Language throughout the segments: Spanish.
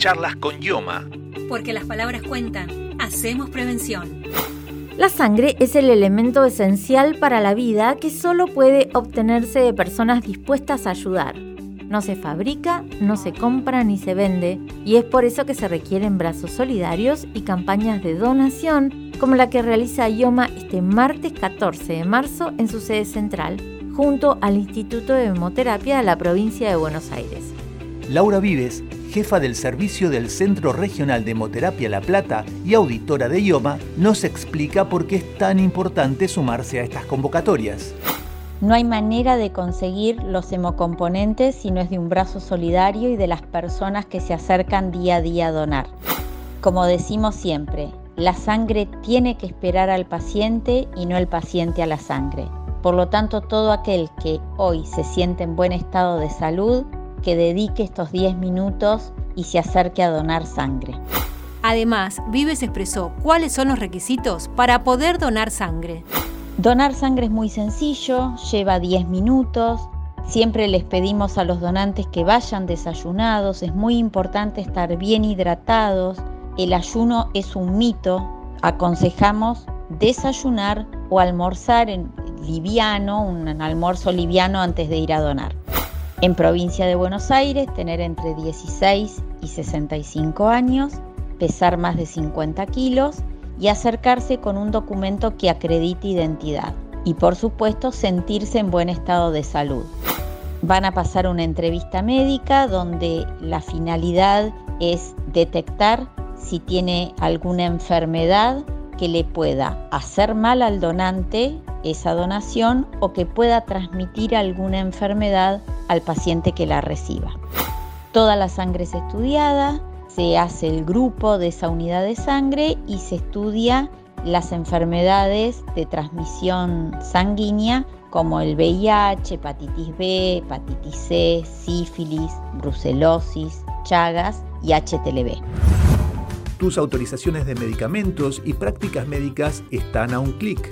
Charlas con Yoma. Porque las palabras cuentan. Hacemos prevención. La sangre es el elemento esencial para la vida que solo puede obtenerse de personas dispuestas a ayudar. No se fabrica, no se compra ni se vende, y es por eso que se requieren brazos solidarios y campañas de donación como la que realiza IOMA este martes 14 de marzo en su sede central, junto al Instituto de Hemoterapia de la provincia de Buenos Aires. Laura Vives jefa del servicio del Centro Regional de Hemoterapia La Plata y auditora de IOMA, nos explica por qué es tan importante sumarse a estas convocatorias. No hay manera de conseguir los hemocomponentes si no es de un brazo solidario y de las personas que se acercan día a día a donar. Como decimos siempre, la sangre tiene que esperar al paciente y no el paciente a la sangre. Por lo tanto, todo aquel que hoy se siente en buen estado de salud que dedique estos 10 minutos y se acerque a donar sangre. Además, Vives expresó cuáles son los requisitos para poder donar sangre. Donar sangre es muy sencillo, lleva 10 minutos. Siempre les pedimos a los donantes que vayan desayunados, es muy importante estar bien hidratados. El ayuno es un mito, aconsejamos desayunar o almorzar en liviano, un almuerzo liviano antes de ir a donar. En provincia de Buenos Aires, tener entre 16 y 65 años, pesar más de 50 kilos y acercarse con un documento que acredite identidad. Y por supuesto, sentirse en buen estado de salud. Van a pasar una entrevista médica donde la finalidad es detectar si tiene alguna enfermedad que le pueda hacer mal al donante esa donación o que pueda transmitir alguna enfermedad al paciente que la reciba. Toda la sangre es estudiada, se hace el grupo de esa unidad de sangre y se estudia las enfermedades de transmisión sanguínea como el VIH, hepatitis B, hepatitis C, sífilis, brucelosis, chagas y HTLV. Tus autorizaciones de medicamentos y prácticas médicas están a un clic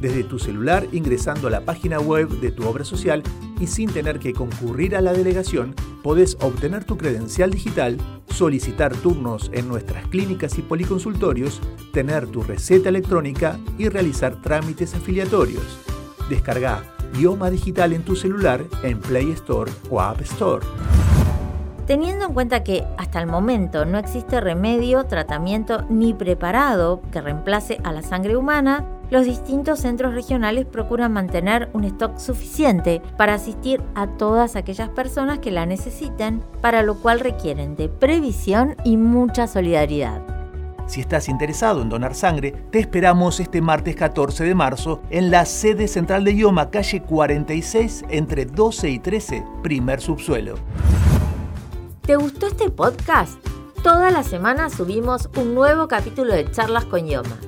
desde tu celular ingresando a la página web de tu obra social y sin tener que concurrir a la delegación, podés obtener tu credencial digital, solicitar turnos en nuestras clínicas y policonsultorios, tener tu receta electrónica y realizar trámites afiliatorios. Descarga Idioma Digital en tu celular en Play Store o App Store. Teniendo en cuenta que hasta el momento no existe remedio, tratamiento ni preparado que reemplace a la sangre humana, los distintos centros regionales procuran mantener un stock suficiente para asistir a todas aquellas personas que la necesiten, para lo cual requieren de previsión y mucha solidaridad. Si estás interesado en donar sangre, te esperamos este martes 14 de marzo en la sede central de IOMA, calle 46, entre 12 y 13, primer subsuelo. ¿Te gustó este podcast? Toda la semana subimos un nuevo capítulo de Charlas con Yoma.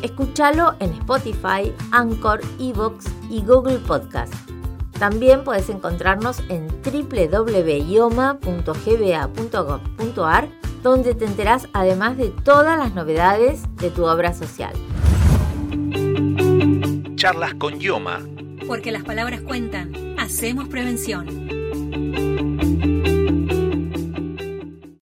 Escúchalo en Spotify, Anchor, Evox y Google Podcast. También puedes encontrarnos en www.ioma.gba.gov.ar, donde te enterás además de todas las novedades de tu obra social. Charlas con Yoma. Porque las palabras cuentan. Hacemos prevención.